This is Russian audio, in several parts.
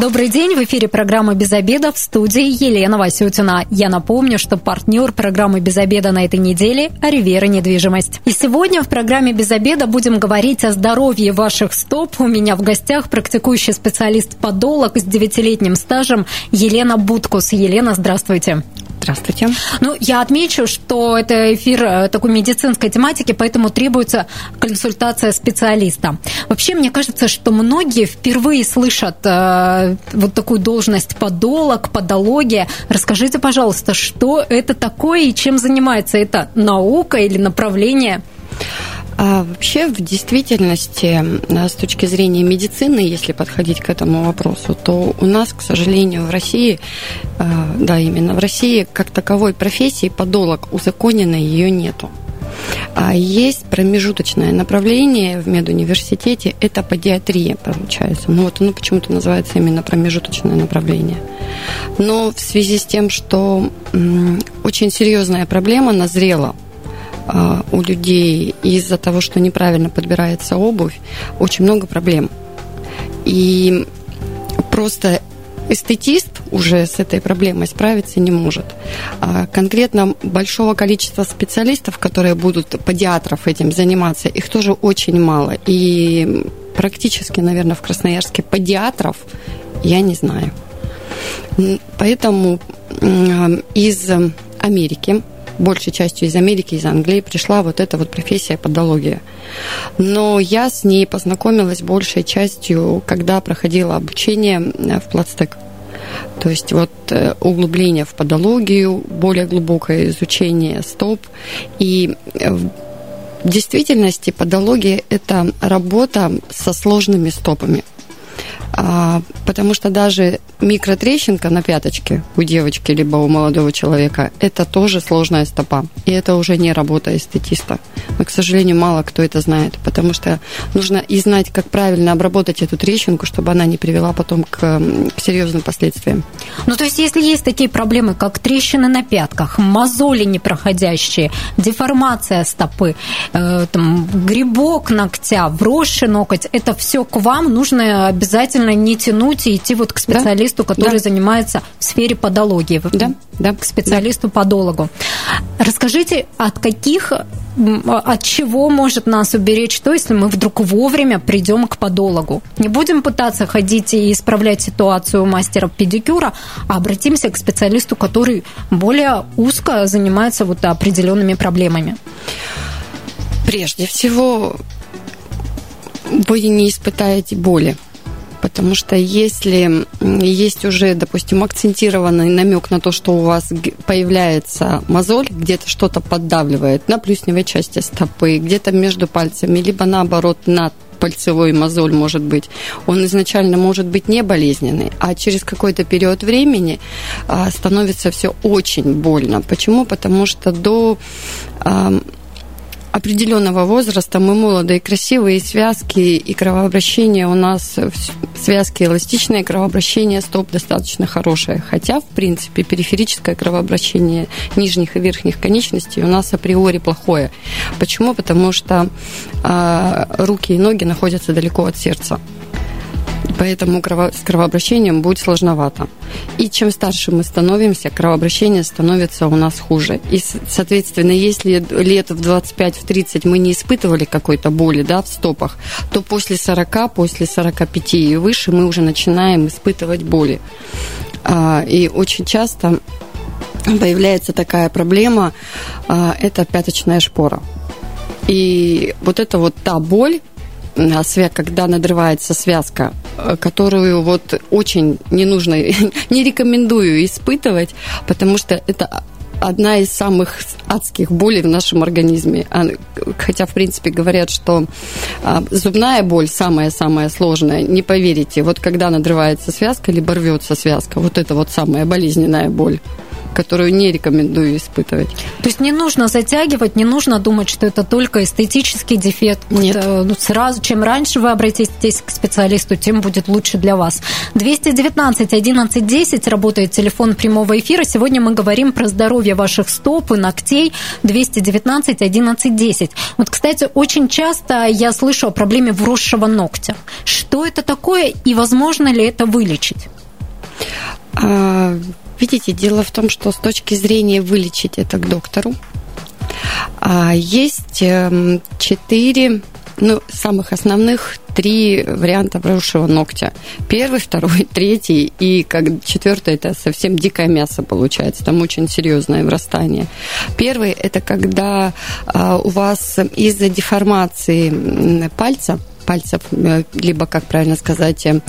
Добрый день, в эфире программа «Без обеда» в студии Елена Васютина. Я напомню, что партнер программы «Без обеда» на этой неделе – Ривера недвижимость. И сегодня в программе «Без обеда» будем говорить о здоровье ваших стоп. У меня в гостях практикующий специалист-подолог с девятилетним стажем Елена Будкус. Елена, здравствуйте. Здравствуйте. Ну, я отмечу, что это эфир э, такой медицинской тематики, поэтому требуется консультация специалиста. Вообще, мне кажется, что многие впервые слышат э, вот такую должность подолог, подология. Расскажите, пожалуйста, что это такое и чем занимается? Это наука или направление? А вообще, в действительности, с точки зрения медицины, если подходить к этому вопросу, то у нас, к сожалению, в России, а, да, именно в России, как таковой профессии подолог узаконенной ее нету. А есть промежуточное направление в медуниверситете, это педиатрия, получается. Ну вот оно почему-то называется именно промежуточное направление. Но в связи с тем, что очень серьезная проблема назрела у людей из-за того, что неправильно подбирается обувь, очень много проблем. И просто эстетист уже с этой проблемой справиться не может. А конкретно большого количества специалистов, которые будут, педиатров этим заниматься, их тоже очень мало. И практически, наверное, в Красноярске педиатров я не знаю. Поэтому из Америки большей частью из Америки, из Англии пришла вот эта вот профессия подология. Но я с ней познакомилась большей частью, когда проходила обучение э, в Плацтек. То есть вот э, углубление в подологию, более глубокое изучение стоп. И э, в действительности подология – это работа со сложными стопами. А, потому что даже микротрещинка на пяточке у девочки либо у молодого человека – это тоже сложная стопа. И это уже не работа эстетиста. Но, к сожалению, мало кто это знает, потому что нужно и знать, как правильно обработать эту трещинку, чтобы она не привела потом к, к серьезным последствиям. Ну, то есть, если есть такие проблемы, как трещины на пятках, мозоли непроходящие, деформация стопы, э, там, грибок ногтя, вросший ноготь, это все к вам нужно обязательно не тянуть и идти вот к специалисту, да? который да. занимается в сфере подологии. Да, да. К специалисту-подологу. Расскажите, от каких от чего может нас уберечь то, если мы вдруг вовремя придем к подологу? Не будем пытаться ходить и исправлять ситуацию у мастера педикюра, а обратимся к специалисту, который более узко занимается вот определенными проблемами. Прежде всего, вы не испытаете боли потому что если есть уже, допустим, акцентированный намек на то, что у вас появляется мозоль, где-то что-то поддавливает на плюсневой части стопы, где-то между пальцами, либо наоборот на пальцевой мозоль может быть, он изначально может быть не болезненный, а через какой-то период времени а, становится все очень больно. Почему? Потому что до определенного возраста мы молодые, красивые, связки и кровообращение у нас связки эластичные, кровообращение стоп достаточно хорошее. Хотя, в принципе, периферическое кровообращение нижних и верхних конечностей у нас априори плохое. Почему? Потому что э, руки и ноги находятся далеко от сердца поэтому с кровообращением будет сложновато. И чем старше мы становимся, кровообращение становится у нас хуже. И, соответственно, если лет в 25-30 мы не испытывали какой-то боли да, в стопах, то после 40, после 45 и выше мы уже начинаем испытывать боли. А, и очень часто появляется такая проблема, а, это пяточная шпора. И вот это вот та боль, когда надрывается связка, э, которую вот очень не нужно, не рекомендую испытывать, потому что это одна из самых адских болей в нашем организме. А, хотя, в принципе, говорят, что а, зубная боль самая-самая сложная. Не поверите, вот когда надрывается связка, либо рвется связка, вот это вот самая болезненная боль. Которую не рекомендую испытывать. То есть не нужно затягивать, не нужно думать, что это только эстетический дефект. Нет. Ну, сразу, чем раньше вы обратитесь к специалисту, тем будет лучше для вас. 219 11 10 работает телефон прямого эфира. Сегодня мы говорим про здоровье ваших стоп и ногтей. 219 11 10. Вот, кстати, очень часто я слышу о проблеме вросшего ногтя. Что это такое и возможно ли это вылечить? Видите, дело в том, что с точки зрения вылечить это к доктору, а, есть эм, четыре ну, самых основных три варианта обросшего ногтя. Первый, второй, третий и как четвертый это совсем дикое мясо получается. Там очень серьезное врастание. Первый это когда а, у вас из-за деформации пальца пальцев, э, либо, как правильно сказать, э,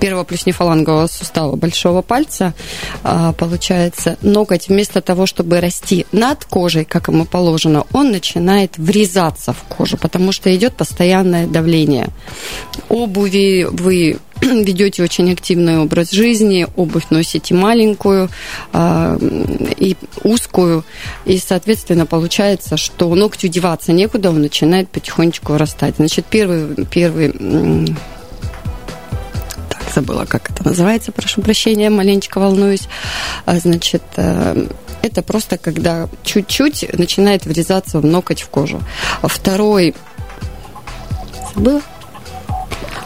первого плюснефалангового сустава большого пальца, а, получается, ноготь вместо того, чтобы расти над кожей, как ему положено, он начинает врезаться в кожу, потому что идет постоянное давление. Обуви вы ведете очень активный образ жизни, обувь носите маленькую э, и узкую, и, соответственно, получается, что ногтю деваться некуда, он начинает потихонечку растать. Значит, первый, первый так, забыла, как это называется, прошу прощения, маленечко волнуюсь. А, значит, э, это просто когда чуть-чуть начинает врезаться в ноготь в кожу. Второй забыла?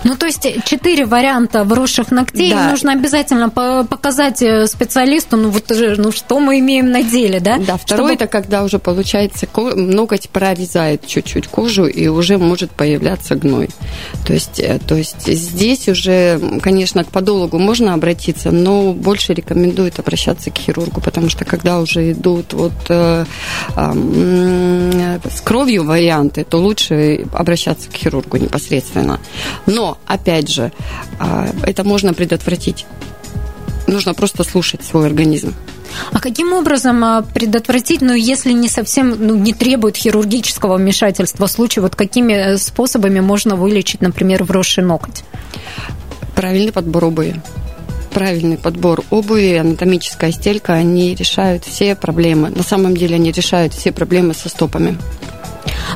Ну, то есть четыре варианта вросших ногтей да. нужно обязательно показать э, специалисту, ну, вот ну, что мы имеем на деле, да? Да, второй Чтобы... это когда уже получается ноготь прорезает чуть-чуть кожу и уже может появляться гной. То есть, э, то есть здесь уже, конечно, к подологу можно обратиться, но больше рекомендуют обращаться к хирургу, потому что когда уже идут вот э, э, с кровью варианты, то лучше обращаться к хирургу непосредственно. Но опять же, а, это можно предотвратить. Нужно просто слушать свой организм. А каким образом а, предотвратить, ну, если не совсем, ну, не требует хирургического вмешательства случай, вот какими э, способами можно вылечить, например, вросший ноготь? Правильный подбор обуви правильный подбор обуви, анатомическая стелька, они решают все проблемы. На самом деле они решают все проблемы со стопами.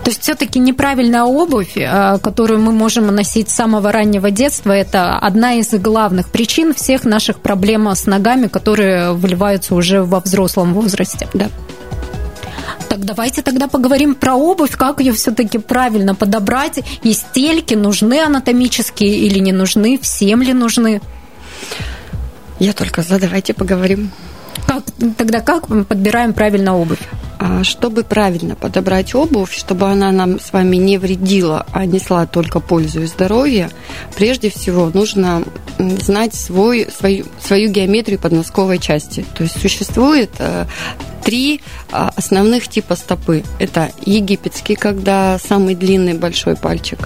То есть все-таки неправильная обувь, э, которую мы можем носить с самого раннего детства, это одна из главных причин всех наших проблем с ногами, которые выливаются уже во взрослом возрасте. Да. Так давайте тогда поговорим про обувь, как ее все-таки правильно подобрать. И стельки нужны анатомические или не нужны, всем ли нужны? Я только за, давайте поговорим. Как, тогда как мы подбираем правильно обувь? А, чтобы правильно подобрать обувь, чтобы она нам с вами не вредила, а несла только пользу и здоровье, прежде всего нужно знать свой, свою, свою геометрию подносковой части. То есть существует э, три а, основных типа стопы. Это египетский, когда самый длинный большой пальчик,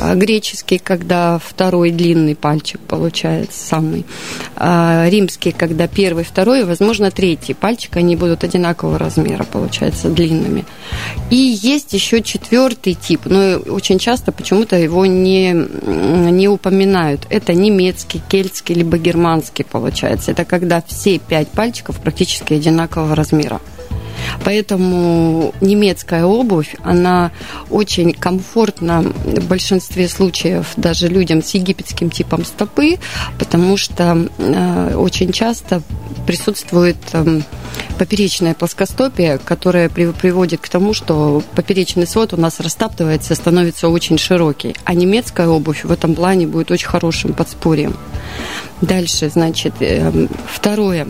а, греческий, когда второй длинный пальчик получается самый, римский, когда первый, второй, возможно, третий пальчик, они будут одинакового размера, получается, длинными. И есть еще четвертый тип, но очень часто почему-то его не, не упоминают. Это немецкий, кельтский, либо германский, получается. Это когда все пять пальчиков практически одинакового размера. Поэтому немецкая обувь, она очень комфортна в большинстве случаев даже людям с египетским типом стопы, потому что э, очень часто присутствует э, поперечная плоскостопие, которая при, приводит к тому, что поперечный свод у нас растаптывается, становится очень широкий. А немецкая обувь в этом плане будет очень хорошим подспорьем. Дальше, значит, э, второе.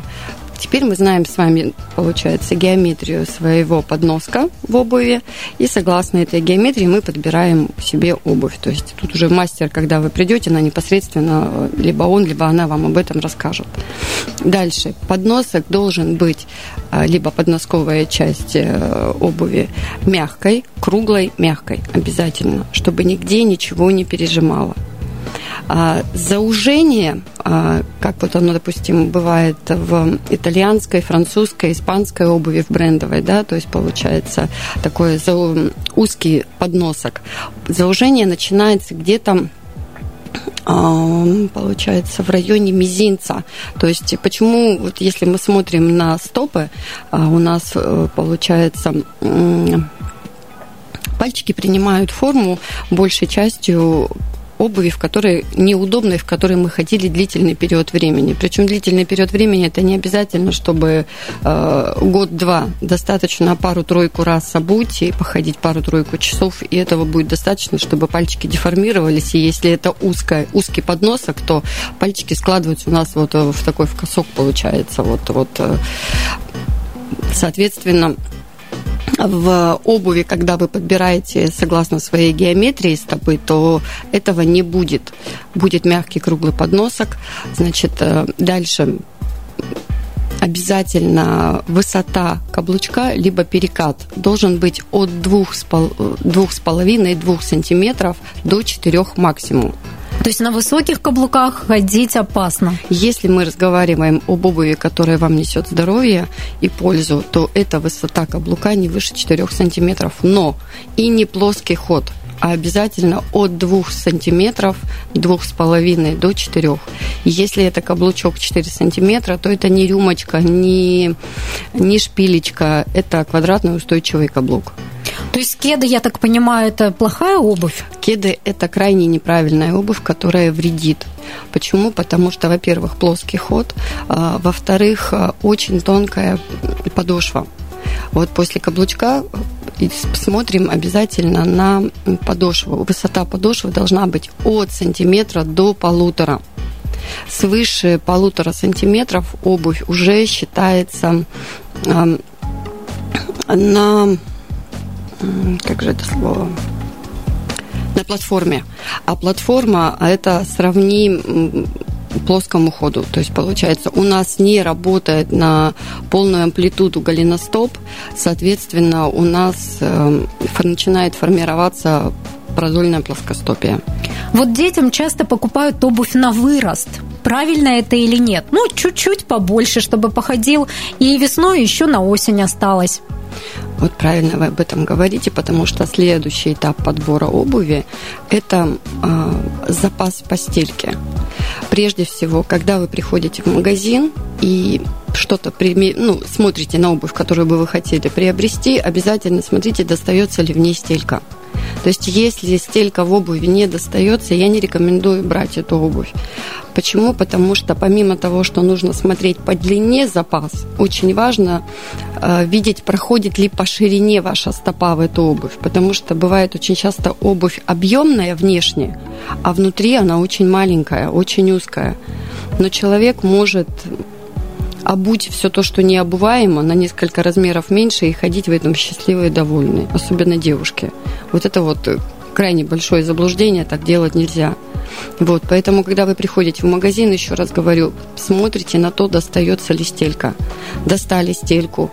Теперь мы знаем с вами, получается, геометрию своего подноска в обуви, и согласно этой геометрии мы подбираем себе обувь. То есть тут уже мастер, когда вы придете, на непосредственно либо он, либо она вам об этом расскажет. Дальше. Подносок должен быть, а, либо подносковая часть э, обуви мягкой, круглой, мягкой обязательно, чтобы нигде ничего не пережимало. А заужение, а, как вот оно, допустим, бывает в итальянской, французской, испанской обуви, в брендовой, да, то есть получается такой узкий подносок. Заужение начинается где-то получается, в районе мизинца. То есть почему, вот если мы смотрим на стопы, а, у нас э, получается пальчики принимают форму большей частью обуви, в которой неудобной, в которой мы ходили длительный период времени. Причем длительный период времени это не обязательно, чтобы э, год-два. Достаточно пару-тройку раз обуть и походить пару-тройку часов, и этого будет достаточно, чтобы пальчики деформировались. И если это узкая, узкий подносок, то пальчики складываются у нас вот э, в такой в косок получается. Вот, вот, э, соответственно, в обуви, когда вы подбираете согласно своей геометрии стопы, то этого не будет. Будет мягкий круглый подносок. Значит, э, дальше обязательно высота каблучка либо перекат должен быть от 2,5-2 сантиметров до 4 максимум. То есть на высоких каблуках ходить опасно. Если мы разговариваем об обуви, которая вам несет здоровье и пользу, то эта высота каблука не выше 4 сантиметров. Но и не плоский ход а обязательно от 2 сантиметров, 2,5 до 4. Если это каблучок 4 сантиметра, то это не рюмочка, не, не шпилечка, это квадратный устойчивый каблук. То есть кеды, я так понимаю, это плохая обувь? Кеды – это крайне неправильная обувь, которая вредит. Почему? Потому что, во-первых, плоский ход, а, во-вторых, а, очень тонкая подошва. Вот после каблучка смотрим обязательно на подошву. Высота подошвы должна быть от сантиметра до полутора. Свыше полутора сантиметров обувь уже считается э, на как же это слово на платформе. А платформа это сравни плоскому ходу. То есть, получается, у нас не работает на полную амплитуду голеностоп, соответственно, у нас э, начинает формироваться продольная плоскостопие. Вот детям часто покупают обувь на вырост. Правильно это или нет? Ну, чуть-чуть побольше, чтобы походил, и весной еще на осень осталось. Вот правильно вы об этом говорите, потому что следующий этап подбора обуви – это э, запас постельки. Прежде всего, когда вы приходите в магазин и что-то ну, смотрите на обувь, которую бы вы хотели приобрести, обязательно смотрите, достается ли в ней стелька. То есть, если стелька в обуви не достается, я не рекомендую брать эту обувь. Почему? Потому что помимо того, что нужно смотреть по длине запас, очень важно э, видеть, проходит ли по ширине ваша стопа в эту обувь. Потому что бывает очень часто обувь объемная внешне, а внутри она очень маленькая, очень узкая. Но человек может обуть все то, что не обуваемо, на несколько размеров меньше и ходить в этом счастливые и довольные, особенно девушки. Вот это вот крайне большое заблуждение, так делать нельзя. Вот, поэтому, когда вы приходите в магазин, еще раз говорю, смотрите на то, достается ли стелька. Достали стельку.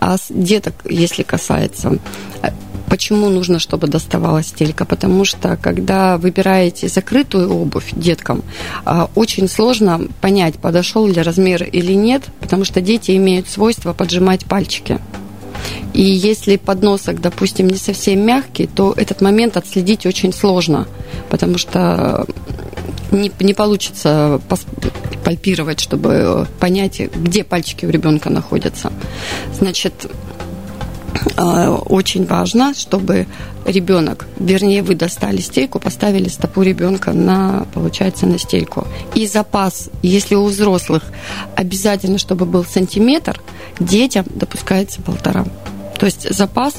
А деток, если касается, Почему нужно, чтобы доставалась стелька? Потому что, когда выбираете закрытую обувь деткам, а, очень сложно понять, подошел ли размер или нет, потому что дети имеют свойство поджимать пальчики. И если подносок, допустим, не совсем мягкий, то этот момент отследить очень сложно, потому что не, не получится пальпировать, чтобы понять, где пальчики у ребенка находятся. Значит, Э, очень важно, чтобы ребенок, вернее, вы достали стельку, поставили стопу ребенка на, получается, на стельку. И запас, если у взрослых обязательно, чтобы был сантиметр, детям допускается полтора. То есть запас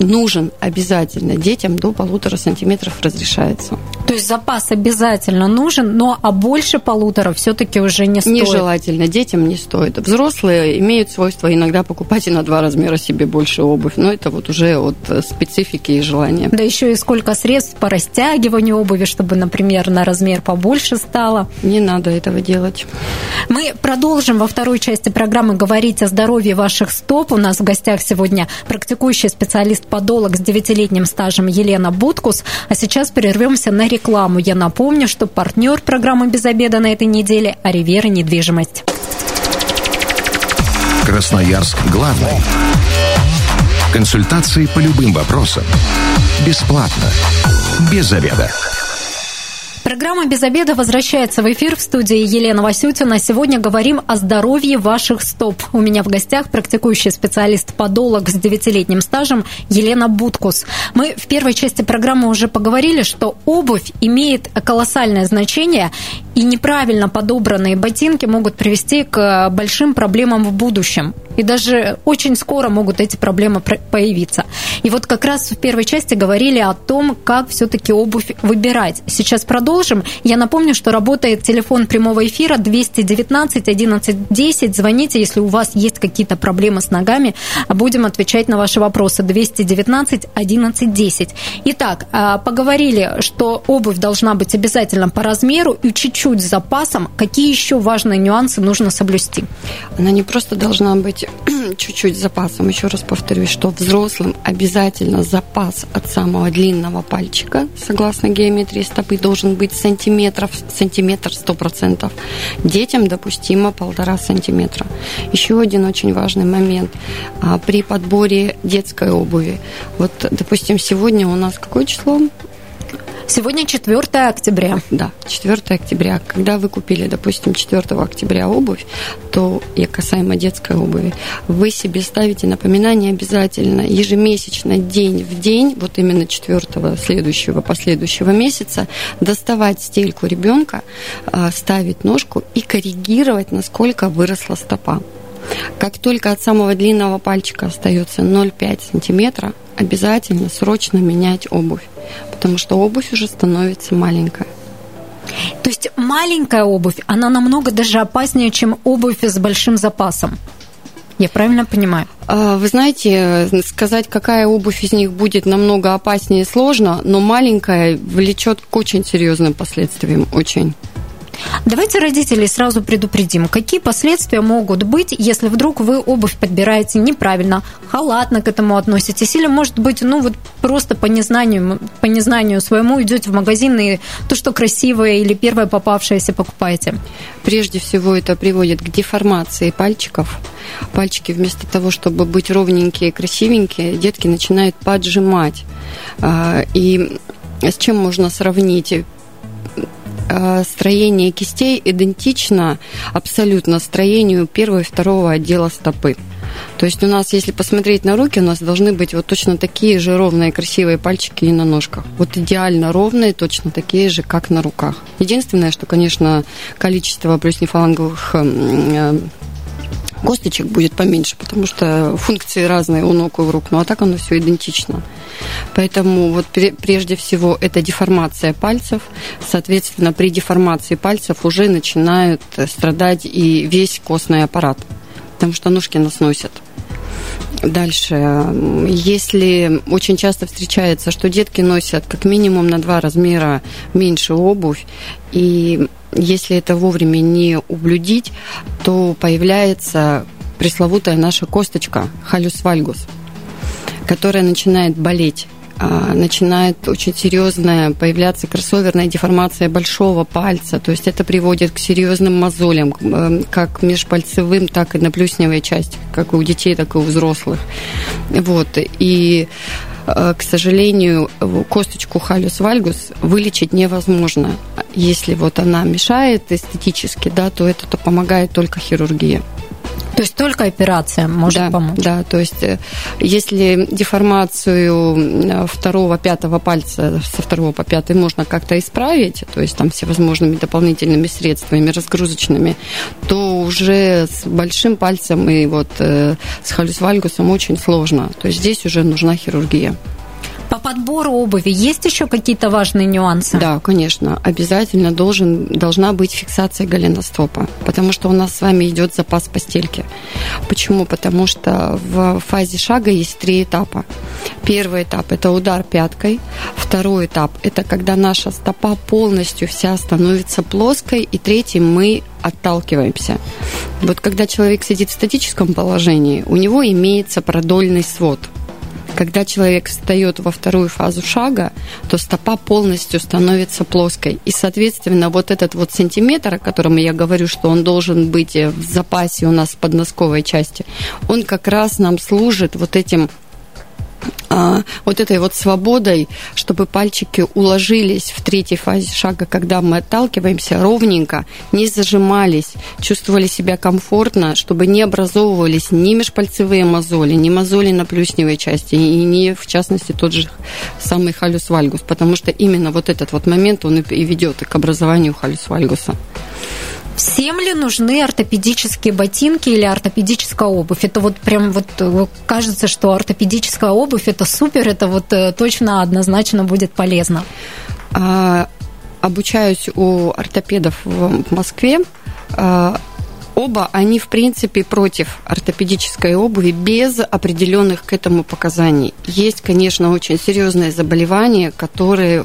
нужен обязательно детям до полутора сантиметров разрешается. То есть запас обязательно нужен, но а больше полутора все-таки уже не стоит. Нежелательно, детям не стоит. Взрослые имеют свойство иногда покупать и на два размера себе больше обувь, но это вот уже от специфики и желания. Да еще и сколько средств по растягиванию обуви, чтобы, например, на размер побольше стало. Не надо этого делать. Мы продолжим во второй части программы говорить о здоровье ваших стоп. У нас в гостях сегодня практикующий специалист-подолог с девятилетним стажем Елена Буткус. А сейчас прервемся на рекламу рекламу. Я напомню, что партнер программы «Без обеда» на этой неделе – Аривера недвижимость. Красноярск главный. Консультации по любым вопросам. Бесплатно. Без обеда. Программа «Без обеда» возвращается в эфир в студии Елена Васютина. Сегодня говорим о здоровье ваших стоп. У меня в гостях практикующий специалист-подолог с девятилетним стажем Елена Будкус. Мы в первой части программы уже поговорили, что обувь имеет колоссальное значение, и неправильно подобранные ботинки могут привести к большим проблемам в будущем. И даже очень скоро могут эти проблемы появиться. И вот как раз в первой части говорили о том, как все-таки обувь выбирать. Сейчас продолжим. Я напомню, что работает телефон прямого эфира 219 11 10. Звоните, если у вас есть какие-то проблемы с ногами. Будем отвечать на ваши вопросы. 219 11 10. Итак, а, поговорили, что обувь должна быть обязательно по размеру и чуть-чуть с запасом. Какие еще важные нюансы нужно соблюсти? Она не просто должна быть чуть-чуть запасом. Еще раз повторюсь, что взрослым обязательно запас от самого длинного пальчика, согласно геометрии стопы, должен быть сантиметров, сантиметр сто процентов. Детям допустимо полтора сантиметра. Еще один очень важный момент а, при подборе детской обуви. Вот, допустим, сегодня у нас какое число? Сегодня 4 октября. Да, 4 октября. Когда вы купили, допустим, 4 октября обувь, то и касаемо детской обуви, вы себе ставите напоминание обязательно ежемесячно, день в день, вот именно 4 следующего, последующего месяца, доставать стельку ребенка, а, ставить ножку и коррегировать, насколько выросла стопа. Как только от самого длинного пальчика остается 0,5 сантиметра, обязательно срочно менять обувь, потому что обувь уже становится маленькая. То есть маленькая обувь, она намного даже опаснее, чем обувь с большим запасом. Я правильно понимаю? А, вы знаете, сказать, какая обувь из них будет намного опаснее сложно, но маленькая влечет к очень серьезным последствиям, очень. Давайте родителей сразу предупредим, какие последствия могут быть, если вдруг вы обувь подбираете неправильно, халатно к этому относитесь, или, может быть, ну вот просто по незнанию, по незнанию своему идете в магазин и то, что красивое или первое попавшееся покупаете. Прежде всего это приводит к деформации пальчиков. Пальчики вместо того, чтобы быть ровненькие, красивенькие, детки начинают поджимать. А, и с чем можно сравнить? Э, строение кистей идентично абсолютно строению первого и второго отдела стопы. То есть у нас, если посмотреть на руки, у нас должны быть вот точно такие же ровные красивые пальчики и на ножках. Вот идеально ровные, точно такие же, как на руках. Единственное, что, конечно, количество плюснефаланговых э, косточек будет поменьше, потому что функции разные у ног и у рук, ну а так оно все идентично. Поэтому вот прежде всего это деформация пальцев, соответственно, при деформации пальцев уже начинают страдать и весь костный аппарат, потому что ножки нас. Дальше, если очень часто встречается, что детки носят как минимум на два размера меньше обувь, и если это вовремя не ублюдить, то появляется пресловутая наша косточка халюс которая начинает болеть начинает очень серьезная появляться кроссоверная деформация большого пальца. То есть это приводит к серьезным мозолям, эм, как межпальцевым, так и на плюсневой части, как у детей, так и у взрослых. Вот. И э, к сожалению, косточку халюс вальгус вылечить невозможно. Если вот она мешает эстетически, да, то это то помогает только хирургия. То есть только операция может да, помочь? Да, то есть э, если деформацию э, второго, пятого пальца со второго по пятый можно как-то исправить, то есть там всевозможными дополнительными средствами разгрузочными, то уже с большим пальцем и вот э, с халюсвальгусом очень сложно. То есть здесь уже нужна хирургия. По подбору обуви есть еще какие-то важные нюансы? Да, конечно. Обязательно должен, должна быть фиксация голеностопа, потому что у нас с вами идет запас постельки. Почему? Потому что в фазе шага есть три этапа. Первый этап – это удар пяткой. Второй этап – это когда наша стопа полностью вся становится плоской. И третий – мы отталкиваемся. Вот когда человек сидит в статическом положении, у него имеется продольный свод – когда человек встает во вторую фазу шага, то стопа полностью становится плоской. И, соответственно, вот этот вот сантиметр, о котором я говорю, что он должен быть в запасе у нас в подносковой части, он как раз нам служит вот этим вот этой вот свободой, чтобы пальчики уложились в третьей фазе шага, когда мы отталкиваемся ровненько, не зажимались, чувствовали себя комфортно, чтобы не образовывались ни межпальцевые мозоли, ни мозоли на плюсневой части, и не, в частности, тот же самый халюс вальгус, потому что именно вот этот вот момент, он и ведет к образованию халюс вальгуса. Всем ли нужны ортопедические ботинки или ортопедическая обувь? Это вот прям вот э, кажется, что ортопедическая обувь это супер, это вот э, точно однозначно будет полезно. А, обучаюсь у ортопедов в Москве. А, оба, они в принципе против ортопедической обуви без определенных к этому показаний. Есть, конечно, очень серьезные заболевания, которые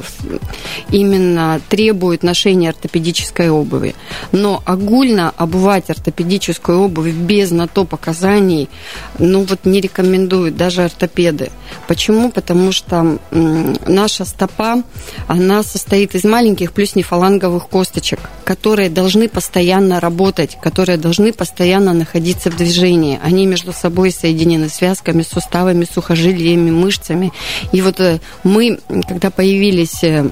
именно требуют ношения ортопедической обуви. Но огульно обувать ортопедическую обувь без на то показаний, ну вот не рекомендуют даже ортопеды. Почему? Потому что наша стопа, она состоит из маленьких плюс нефаланговых косточек, которые должны постоянно работать, которые должны постоянно находиться в движении. Они между собой соединены связками, суставами, сухожилиями, мышцами. И вот э, мы, когда появились э,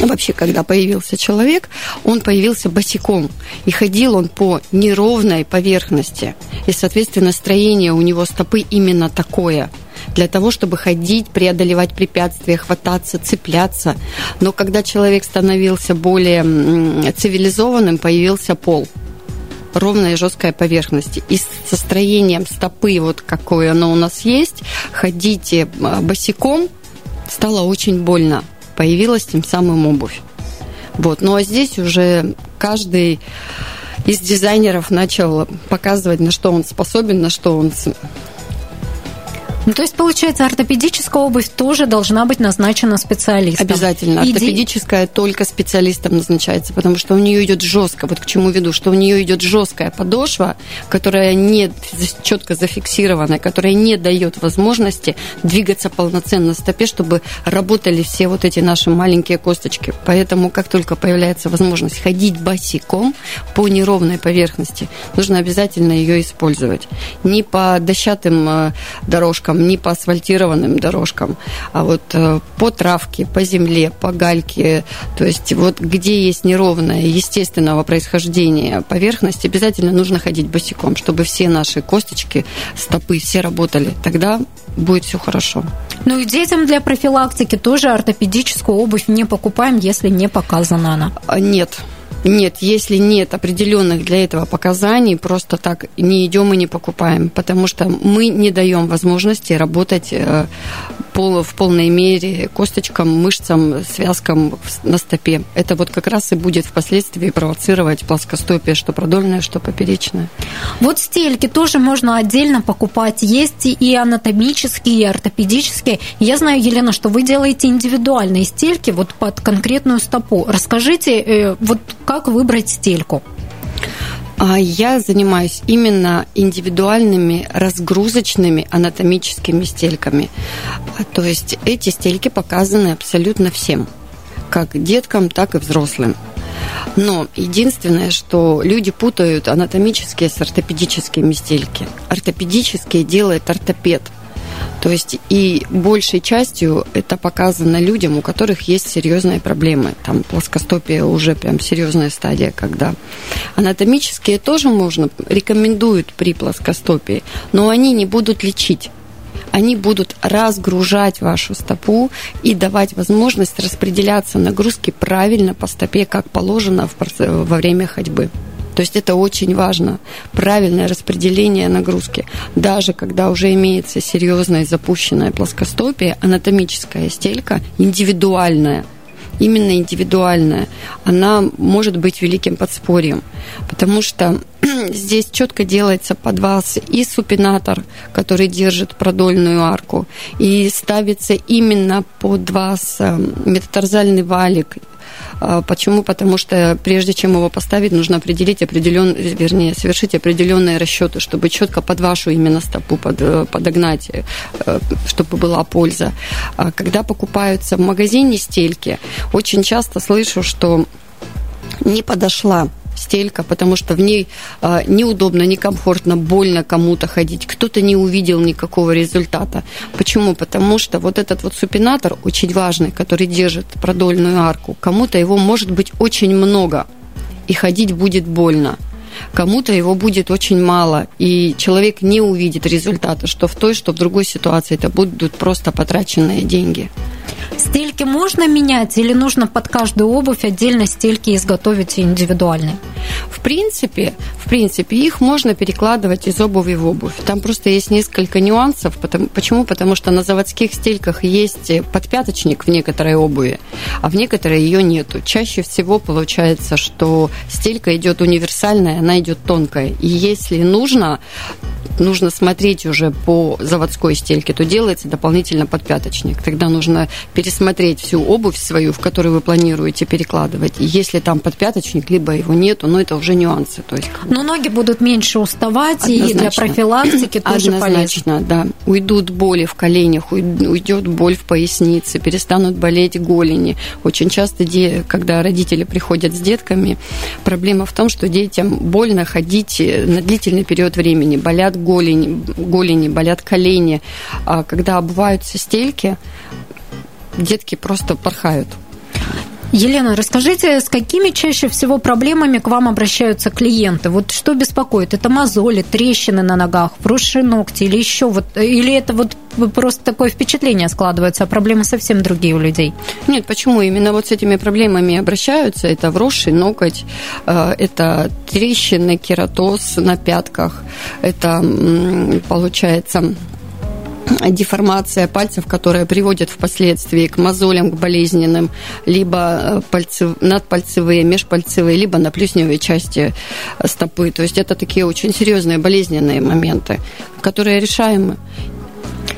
Вообще, когда появился человек, он появился босиком. И ходил он по неровной поверхности. И, соответственно, строение у него стопы именно такое для того, чтобы ходить, преодолевать препятствия, хвататься, цепляться. Но когда человек становился более цивилизованным, появился пол ровная и жесткая поверхность. И со строением стопы, вот какое оно у нас есть, ходите а, босиком, стало очень больно. Появилась тем самым обувь. Вот. Ну а здесь уже каждый из дизайнеров начал показывать, на что он способен, на что он ну, то есть, получается, ортопедическая обувь тоже должна быть назначена специалистом. Обязательно. Иди... Ортопедическая только специалистом назначается, потому что у нее идет жестко. Вот к чему веду, что у нее идет жесткая подошва, которая не четко зафиксирована, которая не дает возможности двигаться полноценно стопе, чтобы работали все вот эти наши маленькие косточки. Поэтому, как только появляется возможность ходить босиком по неровной поверхности, нужно обязательно ее использовать. Не по дощатым э, дорожкам, дорожкам, не по асфальтированным дорожкам, а вот э, по травке, по земле, по гальке. То есть вот где есть неровная, естественного происхождения поверхность, обязательно нужно ходить босиком, чтобы все наши косточки, стопы, все работали. Тогда будет все хорошо. Ну и детям для профилактики тоже ортопедическую обувь не покупаем, если не показана она. А, нет, нет, если нет определенных для этого показаний, просто так не идем и не покупаем, потому что мы не даем возможности работать э, в полной мере косточкам, мышцам, связкам на стопе. Это вот как раз и будет впоследствии провоцировать плоскостопие, что продольное, что поперечное. Вот стельки тоже можно отдельно покупать. Есть и анатомические, и ортопедические. Я знаю, Елена, что вы делаете индивидуальные стельки вот под конкретную стопу. Расскажите, э, вот как выбрать стельку? А я занимаюсь именно индивидуальными разгрузочными анатомическими стельками. А, то есть эти стельки показаны абсолютно всем, как деткам, так и взрослым. Но единственное, что люди путают анатомические с ортопедическими стельки. Ортопедические делает ортопед – то есть и большей частью это показано людям, у которых есть серьезные проблемы. Там плоскостопие уже прям серьезная стадия, когда анатомические тоже можно, рекомендуют при плоскостопии, но они не будут лечить они будут разгружать вашу стопу и давать возможность распределяться нагрузки правильно по стопе, как положено во время ходьбы. То есть это очень важно. Правильное распределение нагрузки. Даже когда уже имеется серьезная запущенная плоскостопие, анатомическая стелька индивидуальная – именно индивидуальная, она может быть великим подспорьем, потому что здесь четко делается под вас и супинатор, который держит продольную арку, и ставится именно под вас э, метатарзальный валик, почему? Потому что прежде чем его поставить, нужно определить определен, вернее, совершить определенные расчеты, чтобы четко под вашу именно стопу под, э, подогнать, э, чтобы была польза. А когда покупаются в магазине стельки, очень часто слышу, что не подошла стелька, потому что в ней э, неудобно, некомфортно, больно кому-то ходить. Кто-то не увидел никакого результата. Почему? Потому что вот этот вот супинатор очень важный, который держит продольную арку, кому-то его может быть очень много, и ходить будет больно кому-то его будет очень мало, и человек не увидит результата, что в той, что в другой ситуации это будут просто потраченные деньги. Стельки можно менять или нужно под каждую обувь отдельно стельки изготовить индивидуальные? В принципе, в принципе, их можно перекладывать из обуви в обувь. Там просто есть несколько нюансов. Потому, почему? Потому что на заводских стельках есть подпяточник в некоторой обуви, а в некоторой ее нету. Чаще всего получается, что стелька идет универсальная, она идет тонкая. И если нужно, нужно смотреть уже по заводской стельке, то делается дополнительно подпяточник. Тогда нужно пересмотреть всю обувь свою, в которую вы планируете перекладывать. И если там подпяточник, либо его нету, но это уже нюансы. То есть, но ноги будут меньше уставать, Однозначно. и для профилактики тоже Однозначно, полезно. да. Уйдут боли в коленях, уйдет боль в пояснице, перестанут болеть голени. Очень часто, когда родители приходят с детками, проблема в том, что детям больно ходить на длительный период времени. Болят голени, голени болят колени. А когда обуваются стельки, детки просто порхают. Елена, расскажите, с какими чаще всего проблемами к вам обращаются клиенты? Вот что беспокоит? Это мозоли, трещины на ногах, вросшие ногти или еще вот, или это вот просто такое впечатление складывается, а проблемы совсем другие у людей? Нет, почему? Именно вот с этими проблемами обращаются. Это вросший ноготь, э, это трещины, кератоз на пятках, это, получается, деформация пальцев, которая приводит впоследствии к мозолям, к болезненным, либо э, пальцев, надпальцевые, межпальцевые, либо на плюсневой части стопы. То есть это такие очень серьезные болезненные моменты, которые решаемы.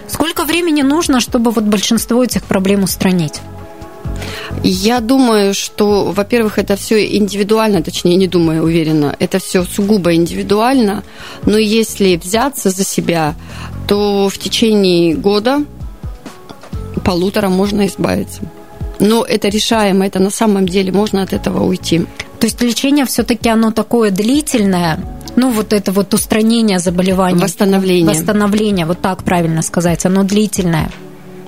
Сколько времени нужно, чтобы вот большинство этих проблем устранить? Я думаю, что, во-первых, это все индивидуально, точнее, не думаю, уверена, это все сугубо индивидуально, но если взяться за себя, то в течение года, полутора можно избавиться. Но это решаемо, это на самом деле можно от этого уйти. То есть лечение все-таки оно такое длительное, ну, вот это вот устранение заболевания. Восстановление. Восстановление, вот так правильно сказать, оно длительное.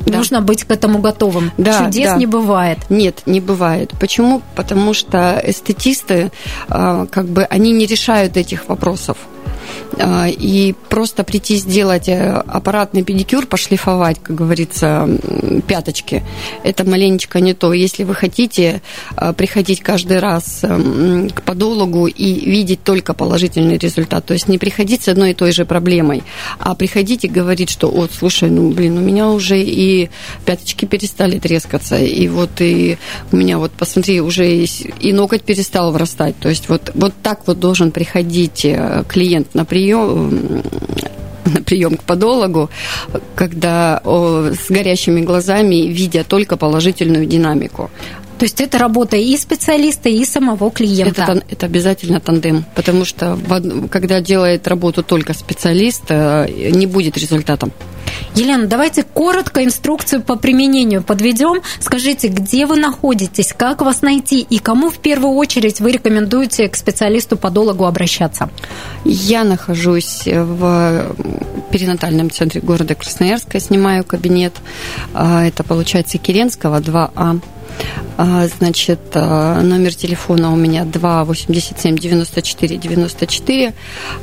Да. Нужно быть к этому готовым. Да, Чудес да. не бывает. Нет, не бывает. Почему? Потому что эстетисты, а, как бы, они не решают этих вопросов. А, и просто прийти сделать э, аппаратный педикюр, пошлифовать, как говорится, пяточки, это маленечко не то. Если вы хотите а, приходить каждый раз эм, к подологу и видеть только положительный результат, то есть не приходить с одной и той же проблемой, а приходить и говорить, что, вот, слушай, ну, блин, у меня уже и пяточки перестали трескаться, и вот и у меня вот, посмотри, уже и, и ноготь перестал врастать. То есть вот, вот так вот должен приходить э, клиент на прием на прием к подологу, когда о, с горящими глазами, видя только положительную динамику. То есть это работа и специалиста, и самого клиента. Это, это обязательно тандем, потому что когда делает работу только специалист, э, не будет результата. Елена, давайте коротко инструкцию по применению подведем. Скажите, где вы находитесь, как вас найти и кому в первую очередь вы рекомендуете к специалисту-подологу обращаться? Я нахожусь в перинатальном центре города Красноярска, снимаю кабинет. А, это получается Киренского, 2А. А, значит, а, номер телефона у меня 2 87 94 94.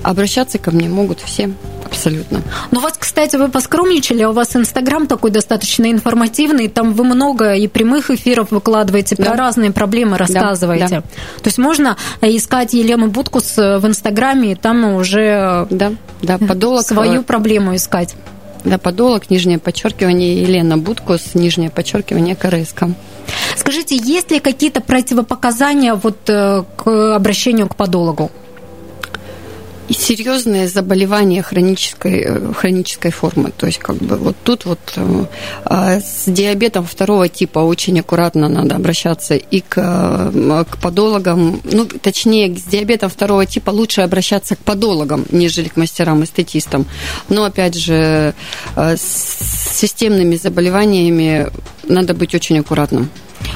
Обращаться ко мне могут все абсолютно. Ну, вас, кстати, вы поскромничали, у вас Инстаграм такой достаточно информативный, там вы много и прямых эфиров выкладываете, да. про разные проблемы рассказываете. Да, да. То есть можно искать Елену Будкус в Инстаграме, и там уже да, да, подолог, свою проблему искать. Да, подолог, нижнее подчеркивание, Елена Будкус, нижнее подчеркивание, КРСК. Скажите, есть ли какие-то противопоказания вот э, к обращению к подологу? И серьезные заболевания хронической, э, хронической формы. То есть, как бы вот тут вот э, а с диабетом второго типа очень аккуратно надо обращаться и к, к подологам, ну, точнее, с диабетом второго типа лучше обращаться к подологам, нежели к мастерам-эстетистам. Но, опять же, с системными заболеваниями надо быть очень аккуратным.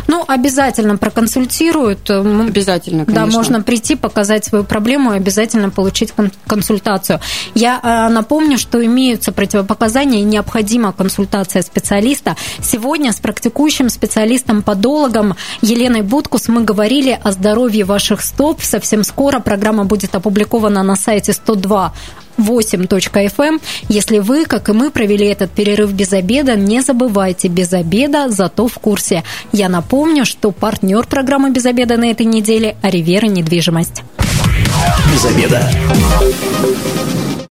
Ну, обязательно проконсультируют. Обязательно, конечно. Да, можно прийти, показать свою проблему и обязательно получить консультацию. Я а, напомню, что имеются противопоказания и необходима консультация специалиста. Сегодня с практикующим специалистом-подологом Еленой Будкус мы говорили о здоровье ваших стоп. Совсем скоро программа будет опубликована на сайте 102 8.fm. Эм. Если вы, как и мы, провели этот перерыв без обеда, не забывайте, без обеда, зато в курсе. Я напомню, что партнер программы «Без обеда» на этой неделе – Аривера недвижимость. Без обеда.